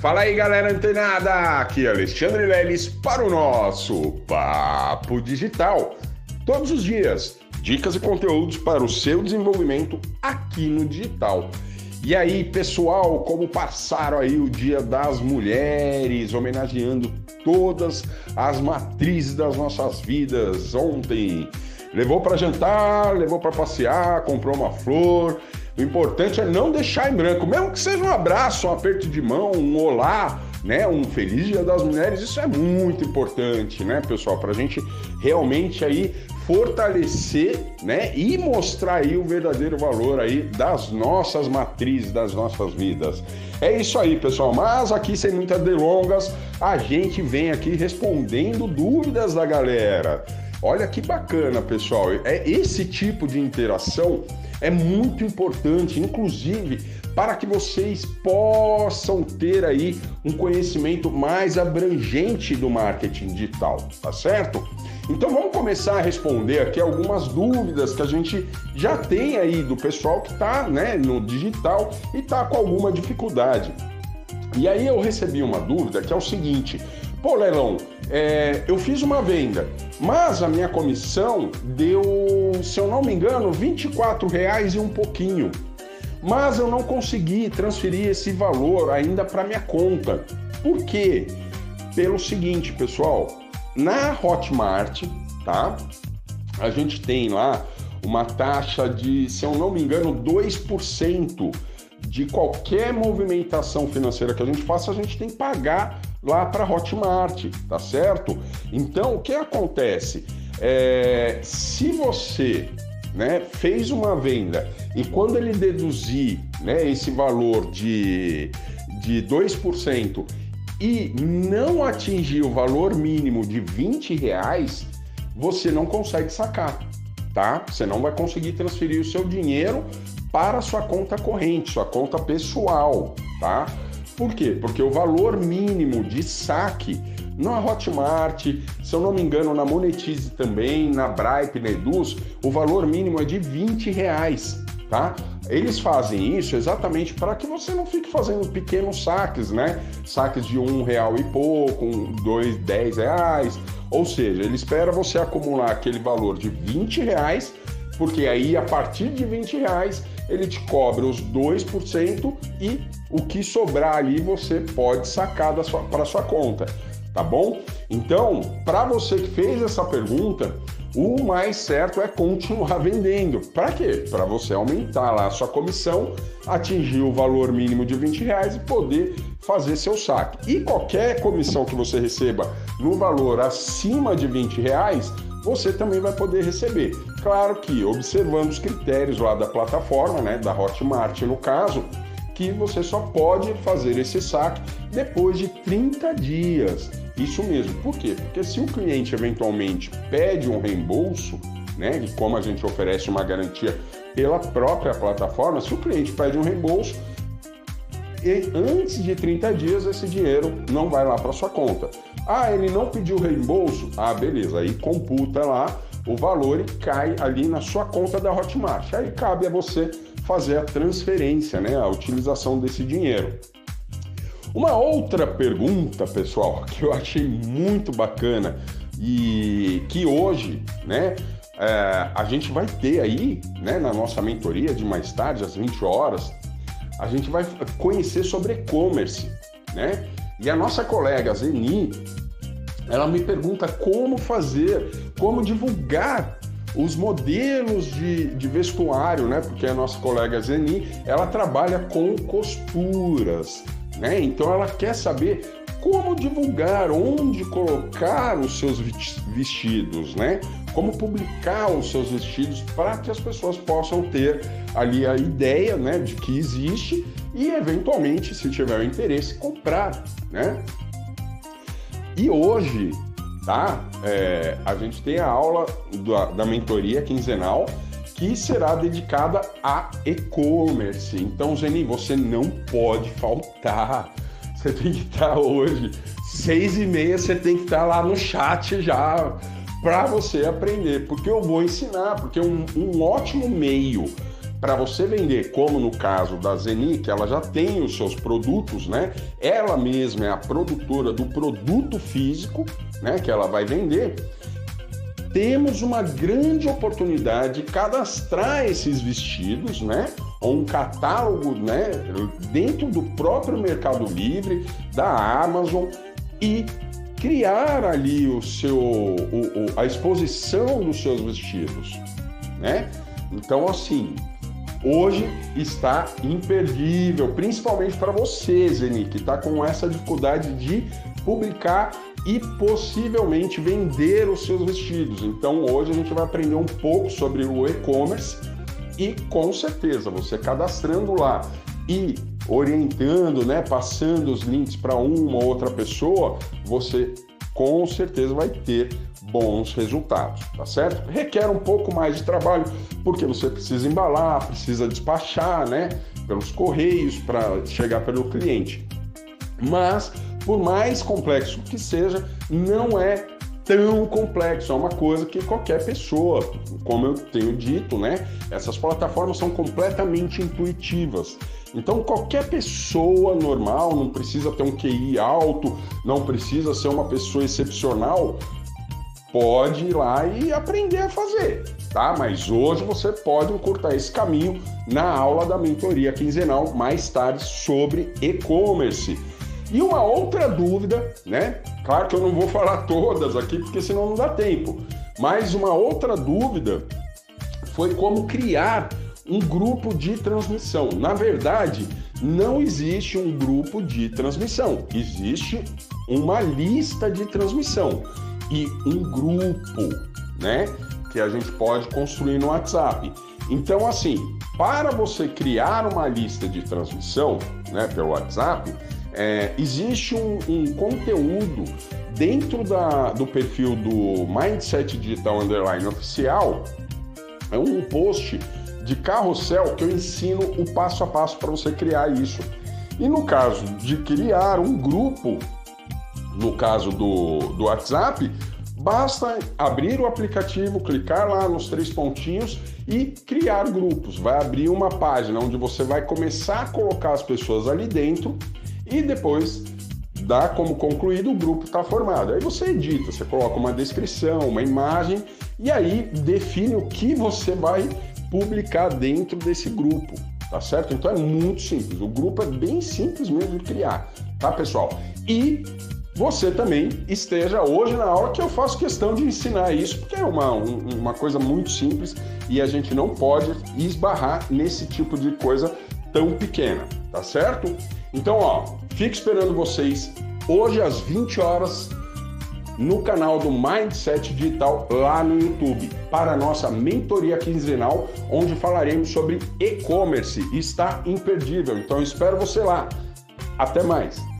Fala aí, galera antenada! Aqui é Alexandre Leles para o nosso Papo Digital. Todos os dias, dicas e conteúdos para o seu desenvolvimento aqui no digital. E aí, pessoal, como passaram aí o Dia das Mulheres, homenageando todas as matrizes das nossas vidas ontem? Levou para jantar, levou para passear, comprou uma flor, o importante é não deixar em branco, mesmo que seja um abraço, um aperto de mão, um olá, né? Um feliz Dia das Mulheres, isso é muito importante, né, pessoal, para a gente realmente aí fortalecer, né, e mostrar aí o verdadeiro valor aí das nossas matrizes, das nossas vidas. É isso aí, pessoal. Mas aqui sem muitas delongas, a gente vem aqui respondendo dúvidas da galera. Olha que bacana, pessoal. É esse tipo de interação é muito importante, inclusive para que vocês possam ter aí um conhecimento mais abrangente do marketing digital, tá certo? Então vamos começar a responder aqui algumas dúvidas que a gente já tem aí do pessoal que está né, no digital e está com alguma dificuldade. E aí eu recebi uma dúvida que é o seguinte: Pô, Leilão, é, eu fiz uma venda, mas a minha comissão deu, se eu não me engano, 24 reais e um pouquinho. Mas eu não consegui transferir esse valor ainda para minha conta. Por quê? Pelo seguinte, pessoal, na Hotmart, tá? A gente tem lá uma taxa de, se eu não me engano, 2% de qualquer movimentação financeira que a gente faça, a gente tem que pagar lá para Hotmart, tá certo? Então, o que acontece? É, se você né, fez uma venda e quando ele deduzir né, esse valor de, de 2% e não atingir o valor mínimo de 20 reais, você não consegue sacar, tá? Você não vai conseguir transferir o seu dinheiro para sua conta corrente, sua conta pessoal, tá? Por quê? Porque o valor mínimo de saque na Hotmart, se eu não me engano, na Monetize também, na Bripe, na Eduz, o valor mínimo é de 20 reais, tá? Eles fazem isso exatamente para que você não fique fazendo pequenos saques, né? Saques de um real e pouco, dois, dez reais. Ou seja, ele espera você acumular aquele valor de 20 reais, porque aí a partir de 20 reais ele te cobra os 2% e o que sobrar ali você pode sacar para sua conta, tá bom? Então, para você que fez essa pergunta, o mais certo é continuar vendendo. Para quê? Para você aumentar lá a sua comissão, atingir o valor mínimo de 20 reais e poder fazer seu saque. E qualquer comissão que você receba no valor acima de 20 reais, você também vai poder receber. Claro que observando os critérios lá da plataforma, né, da Hotmart no caso, que você só pode fazer esse saque depois de 30 dias. Isso mesmo. Por quê? Porque se o cliente eventualmente pede um reembolso, né, e como a gente oferece uma garantia pela própria plataforma, se o cliente pede um reembolso, e antes de 30 dias esse dinheiro não vai lá para sua conta. Ah, ele não pediu reembolso? Ah, beleza, aí computa lá o valor cai ali na sua conta da Hotmart. Aí cabe a você fazer a transferência, né, a utilização desse dinheiro. Uma outra pergunta, pessoal, que eu achei muito bacana e que hoje, né, é, a gente vai ter aí, né, na nossa mentoria de mais tarde, às 20 horas, a gente vai conhecer sobre e-commerce, né? E a nossa colega Zeni, ela me pergunta como fazer, como divulgar os modelos de, de vestuário, né? Porque a nossa colega Zeni, ela trabalha com costuras, né? Então ela quer saber como divulgar, onde colocar os seus vestidos, né? Como publicar os seus vestidos para que as pessoas possam ter ali a ideia, né, de que existe e eventualmente, se tiver o interesse, comprar, né? E hoje, tá? É, a gente tem a aula da, da mentoria quinzenal que será dedicada a e-commerce. Então, Zeni, você não pode faltar. Você tem que estar hoje, seis e meia, você tem que estar lá no chat já para você aprender, porque eu vou ensinar, porque um, um ótimo meio para você vender, como no caso da Zeni, que ela já tem os seus produtos, né? Ela mesma é a produtora do produto físico, né? Que ela vai vender. Temos uma grande oportunidade de cadastrar esses vestidos, né? Um catálogo, né? Dentro do próprio Mercado Livre, da Amazon e criar ali o seu, o, o, a exposição dos seus vestidos, né? Então, assim, hoje está imperdível, principalmente para você, Zeni, que está com essa dificuldade de publicar e possivelmente vender os seus vestidos. Então, hoje a gente vai aprender um pouco sobre o e-commerce e com certeza você cadastrando lá e orientando, né, passando os links para uma ou outra pessoa, você com certeza vai ter bons resultados, tá certo? Requer um pouco mais de trabalho, porque você precisa embalar, precisa despachar, né, pelos correios para chegar pelo cliente. Mas, por mais complexo que seja, não é tão complexo, é uma coisa que qualquer pessoa, como eu tenho dito, né? Essas plataformas são completamente intuitivas. Então, qualquer pessoa normal, não precisa ter um QI alto, não precisa ser uma pessoa excepcional, pode ir lá e aprender a fazer, tá? Mas hoje você pode encurtar esse caminho na aula da mentoria quinzenal mais tarde sobre e-commerce. E uma outra dúvida, né? Claro que eu não vou falar todas aqui porque senão não dá tempo. Mas uma outra dúvida foi como criar um grupo de transmissão. Na verdade, não existe um grupo de transmissão, existe uma lista de transmissão e um grupo, né? Que a gente pode construir no WhatsApp. Então, assim, para você criar uma lista de transmissão, né, pelo WhatsApp, é, existe um, um, conteúdo dentro da, do perfil do Mindset Digital Underline Oficial, é um post de carrossel que eu ensino o passo a passo para você criar isso. E no caso de criar um grupo, no caso do, do WhatsApp, basta abrir o aplicativo, clicar lá nos três pontinhos e criar grupos. Vai abrir uma página onde você vai começar a colocar as pessoas ali dentro e depois dá como concluído o grupo está formado. Aí você edita, você coloca uma descrição, uma imagem e aí define o que você vai publicar dentro desse grupo, tá certo? Então é muito simples. O grupo é bem simples mesmo de criar, tá, pessoal? E você também esteja hoje na aula que eu faço questão de ensinar isso, porque é uma, uma coisa muito simples e a gente não pode esbarrar nesse tipo de coisa tão pequena, tá certo? Então, ó, fico esperando vocês hoje às 20 horas no canal do Mindset Digital lá no YouTube para a nossa mentoria quinzenal, onde falaremos sobre e-commerce. Está imperdível, então espero você lá. Até mais!